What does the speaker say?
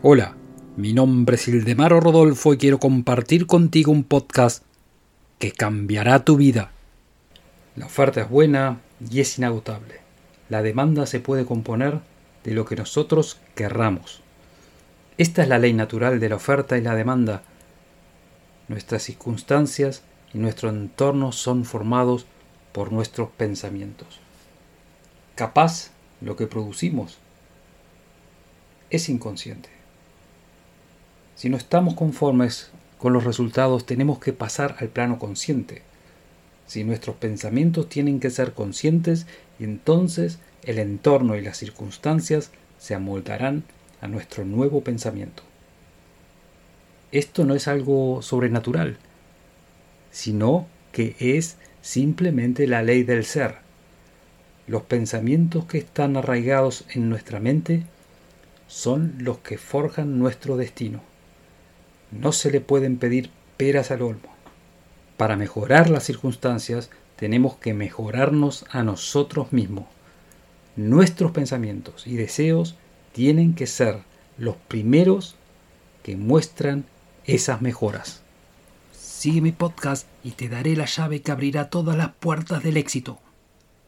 Hola, mi nombre es Ildemaro Rodolfo y quiero compartir contigo un podcast que cambiará tu vida. La oferta es buena y es inagotable. La demanda se puede componer de lo que nosotros querramos. Esta es la ley natural de la oferta y la demanda. Nuestras circunstancias y nuestro entorno son formados por nuestros pensamientos. Capaz lo que producimos es inconsciente. Si no estamos conformes con los resultados, tenemos que pasar al plano consciente. Si nuestros pensamientos tienen que ser conscientes, entonces el entorno y las circunstancias se amoldarán a nuestro nuevo pensamiento. Esto no es algo sobrenatural, sino que es simplemente la ley del ser. Los pensamientos que están arraigados en nuestra mente son los que forjan nuestro destino. No se le pueden pedir peras al olmo. Para mejorar las circunstancias tenemos que mejorarnos a nosotros mismos. Nuestros pensamientos y deseos tienen que ser los primeros que muestran esas mejoras. Sigue mi podcast y te daré la llave que abrirá todas las puertas del éxito.